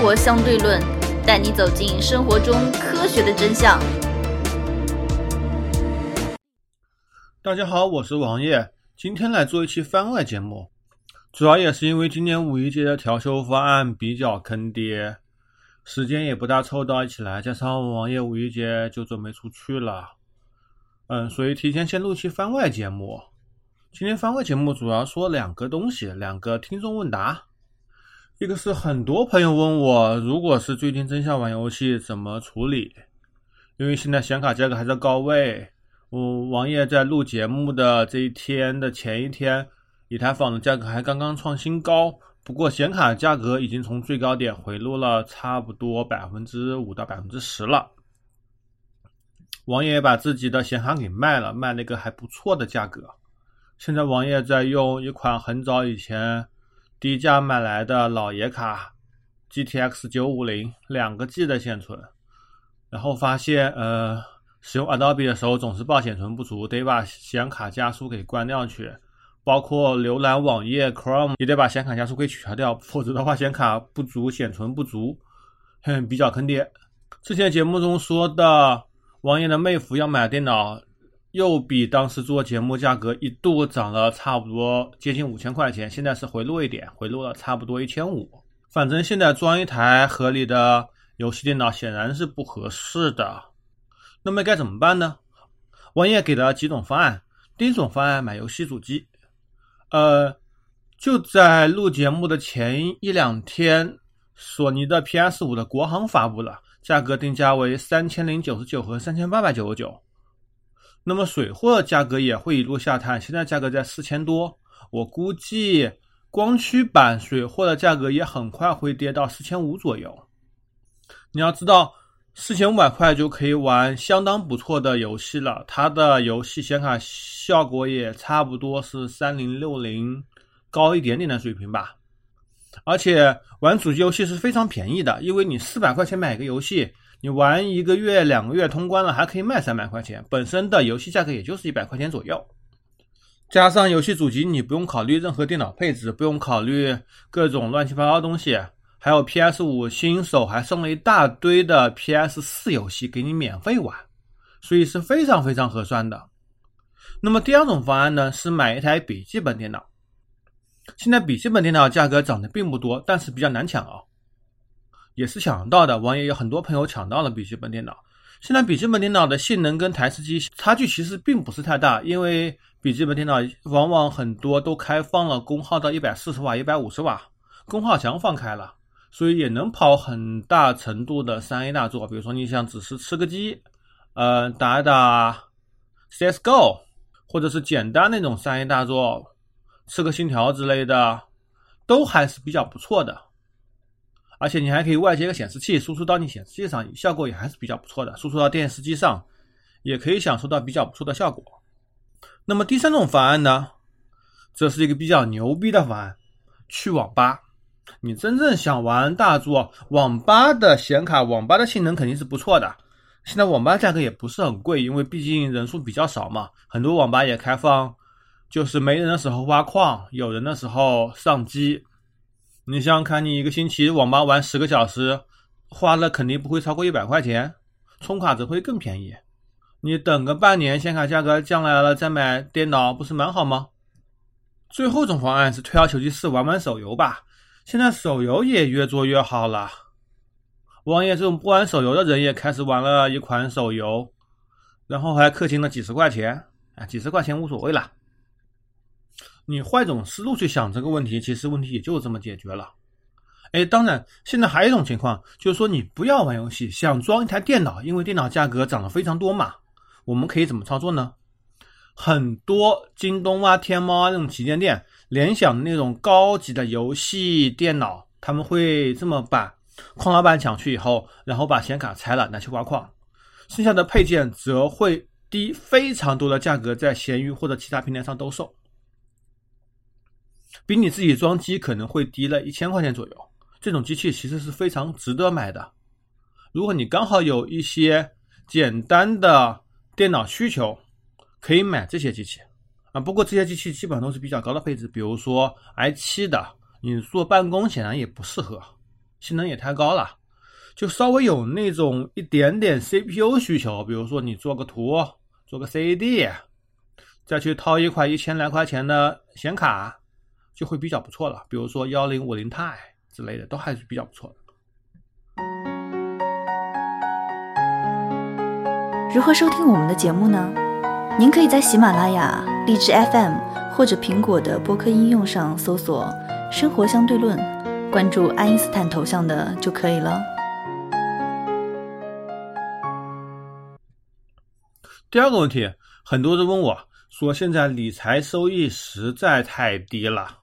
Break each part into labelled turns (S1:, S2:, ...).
S1: 活相对论》，带你走进生活中科学的真相。
S2: 大家好，我是王爷，今天来做一期番外节目，主要也是因为今年五一节的调休方案比较坑爹，时间也不大凑到一起来，加上王爷五一节就准备出去了，嗯，所以提前先录期番外节目。今天番外节目主要说两个东西，两个听众问答。一个是很多朋友问我，如果是最近真想玩游戏怎么处理？因为现在显卡价格还在高位。我王爷在录节目的这一天的前一天，以太坊的价格还刚刚创新高，不过显卡价格已经从最高点回落了差不多百分之五到百分之十了。王爷把自己的显卡给卖了，卖了一个还不错的价格。现在王爷在用一款很早以前低价买来的老爷卡，GTX 九五零两个 G 的显存，然后发现呃使用 Adobe 的时候总是报显存不足，得把显卡加速给关掉去，包括浏览网页 Chrome 也得把显卡加速给取消掉，否则的话显卡不足显存不足，哼比较坑爹。之前节目中说的王爷的妹夫要买电脑。又比当时做节目价格一度涨了差不多接近五千块钱，现在是回落一点，回落了差不多一千五。反正现在装一台合理的游戏电脑显然是不合适的。那么该怎么办呢？王爷给了几种方案。第一种方案买游戏主机。呃，就在录节目的前一两天，索尼的 PS 五的国行发布了，价格定价为三千零九十九和三千八百九十九。那么水货价格也会一路下探，现在价格在四千多，我估计光驱版水货的价格也很快会跌到四千五左右。你要知道，四千五百块就可以玩相当不错的游戏了，它的游戏显卡效果也差不多是三零六零高一点点的水平吧。而且玩主机游戏是非常便宜的，因为你四百块钱买个游戏。你玩一个月、两个月通关了，还可以卖三百块钱，本身的游戏价格也就是一百块钱左右。加上游戏主机，你不用考虑任何电脑配置，不用考虑各种乱七八糟东西，还有 PS 五新手还送了一大堆的 PS 四游戏给你免费玩，所以是非常非常合算的。那么第二种方案呢，是买一台笔记本电脑。现在笔记本电脑价格涨得并不多，但是比较难抢啊。也是抢到的，网页有很多朋友抢到了笔记本电脑。现在笔记本电脑的性能跟台式机差距其实并不是太大，因为笔记本电脑往往很多都开放了功耗到一百四十瓦、一百五十瓦，功耗墙放开了，所以也能跑很大程度的三 A 大作。比如说你想只是吃个鸡，呃，打一打 CSGO，或者是简单那种三 A 大作，吃个信条之类的，都还是比较不错的。而且你还可以外接个显示器，输出到你显示器上，效果也还是比较不错的。输出到电视机上，也可以享受到比较不错的效果。那么第三种方案呢，这是一个比较牛逼的方案，去网吧。你真正想玩大作，网吧的显卡、网吧的性能肯定是不错的。现在网吧价格也不是很贵，因为毕竟人数比较少嘛。很多网吧也开放，就是没人的时候挖矿，有人的时候上机。你想想看，你一个星期网吧玩十个小时，花了肯定不会超过一百块钱，充卡只会更便宜。你等个半年，显卡价格降来了再买电脑，不是蛮好吗？最后一种方案是退而求其次，玩玩手游吧。现在手游也越做越好了，王爷这种不玩手游的人也开始玩了一款手游，然后还氪金了几十块钱，啊，几十块钱无所谓了。你换一种思路去想这个问题，其实问题也就这么解决了。哎，当然，现在还有一种情况，就是说你不要玩游戏，想装一台电脑，因为电脑价格涨得非常多嘛。我们可以怎么操作呢？很多京东啊、天猫啊那种旗舰店，联想的那种高级的游戏电脑，他们会这么把：矿老板抢去以后，然后把显卡拆了拿去挖矿，剩下的配件则会低非常多的价格在闲鱼或者其他平台上兜售。比你自己装机可能会低了一千块钱左右，这种机器其实是非常值得买的。如果你刚好有一些简单的电脑需求，可以买这些机器啊。不过这些机器基本上都是比较高的配置，比如说 i7 的，你做办公显然也不适合。性能也太高了，就稍微有那种一点点 CPU 需求，比如说你做个图、做个 CAD，再去掏一块一千来块钱的显卡，就会比较不错了。比如说幺零五零 Ti 之类的，都还是比较不错的。
S1: 如何收听我们的节目呢？您可以在喜马拉雅、荔枝 FM 或者苹果的播客应用上搜索“生活相对论”，关注爱因斯坦头像的就可以了。
S2: 第二个问题，很多人问我说，现在理财收益实在太低了，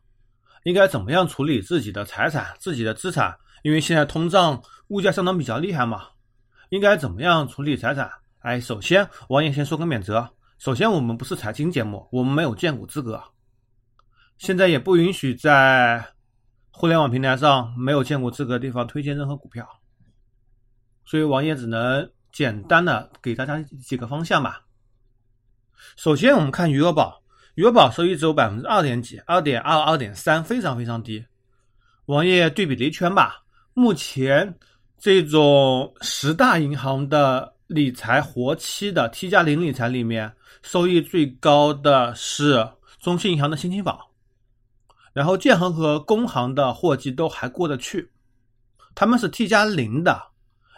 S2: 应该怎么样处理自己的财产、自己的资产？因为现在通胀、物价上涨比较厉害嘛，应该怎么样处理财产？哎，首先，王爷先说个免责。首先，我们不是财经节目，我们没有荐股资格，现在也不允许在互联网平台上没有荐股资格的地方推荐任何股票。所以，王爷只能简单的给大家几个方向吧。首先，我们看余额宝，余额宝收益只有百分之二点几，二点二、二点三，非常非常低。王爷对比了一圈吧，目前这种十大银行的。理财活期的 T 加零理财里面，收益最高的是中信银行的新青宝，然后建行和工行的货基都还过得去，他们是 T 加零的，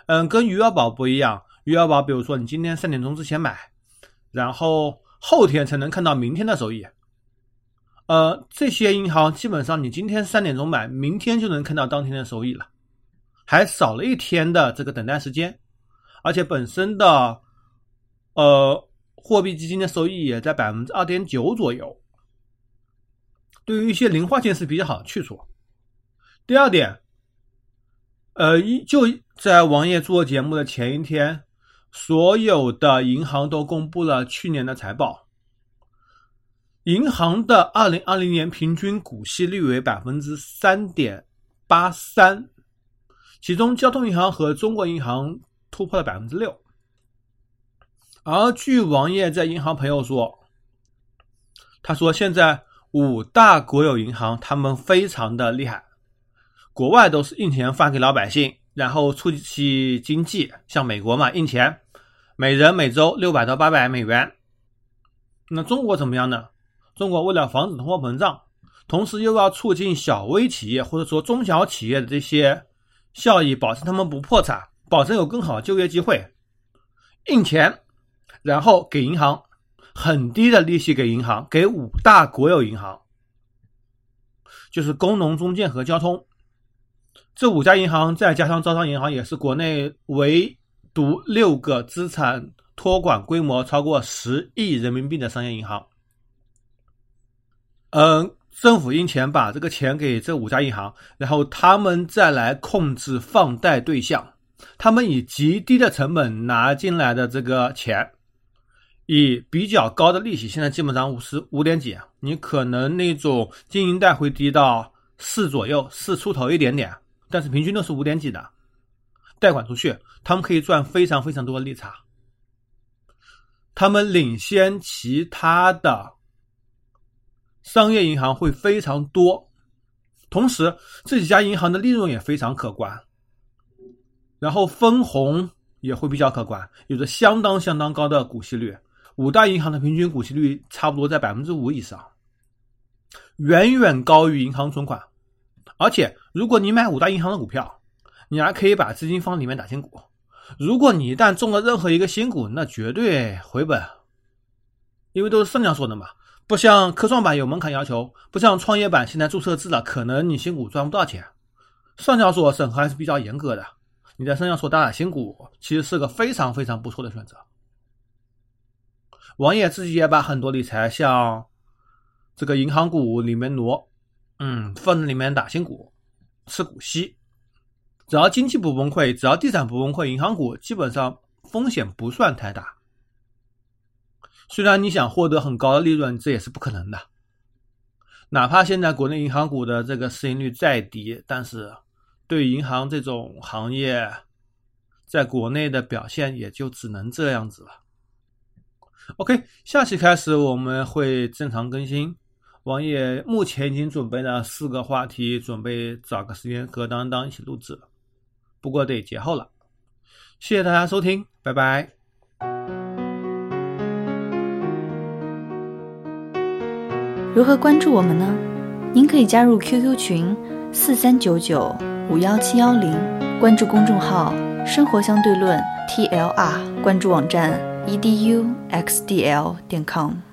S2: 嗯，跟余额宝不一样，余额宝比如说你今天三点钟之前买，然后后天才能看到明天的收益，呃，这些银行基本上你今天三点钟买，明天就能看到当天的收益了，还少了一天的这个等待时间。而且本身的，呃，货币基金的收益也在百分之二点九左右，对于一些零花钱是比较好的去处。第二点，呃，一就在王爷做节目的前一天，所有的银行都公布了去年的财报，银行的二零二零年平均股息率为百分之三点八三，其中交通银行和中国银行。突破了百分之六，而据王爷在银行朋友说，他说现在五大国有银行他们非常的厉害，国外都是印钱发给老百姓，然后促进经济，像美国嘛印钱，每人每周六百到八百美元。那中国怎么样呢？中国为了防止通货膨胀，同时又要促进小微企业或者说中小企业的这些效益，保证他们不破产。保证有更好的就业机会，印钱，然后给银行很低的利息，给银行，给五大国有银行，就是工农中建和交通这五家银行，再加上招商银行，也是国内唯独六个资产托管规模超过十亿人民币的商业银行。嗯，政府印钱把这个钱给这五家银行，然后他们再来控制放贷对象。他们以极低的成本拿进来的这个钱，以比较高的利息，现在基本上五十五点几，你可能那种经营贷会低到四左右，四出头一点点，但是平均都是五点几的贷款出去，他们可以赚非常非常多的利差，他们领先其他的商业银行会非常多，同时这几家银行的利润也非常可观。然后分红也会比较可观，有着相当相当高的股息率，五大银行的平均股息率差不多在百分之五以上，远远高于银行存款。而且，如果你买五大银行的股票，你还可以把资金放里面打新股。如果你一旦中了任何一个新股，那绝对回本，因为都是上交所的嘛，不像科创板有门槛要求，不像创业板现在注册制了，可能你新股赚不到钱。上交所审核还是比较严格的。你在上交所打新股，其实是个非常非常不错的选择。王爷自己也把很多理财向这个银行股里面挪，嗯，放在里面打新股，吃股息。只要经济不崩溃，只要地产不崩溃，银行股基本上风险不算太大。虽然你想获得很高的利润，这也是不可能的。哪怕现在国内银行股的这个市盈率再低，但是。对银行这种行业，在国内的表现也就只能这样子了。OK，下期开始我们会正常更新。王爷目前已经准备了四个话题，准备找个时间和当当一起录制。不过得节后了。谢谢大家收听，拜拜。
S1: 如何关注我们呢？您可以加入 QQ 群四三九九五幺七幺零，关注公众号“生活相对论 ”TLR，关注网站 eduxdl 点 com。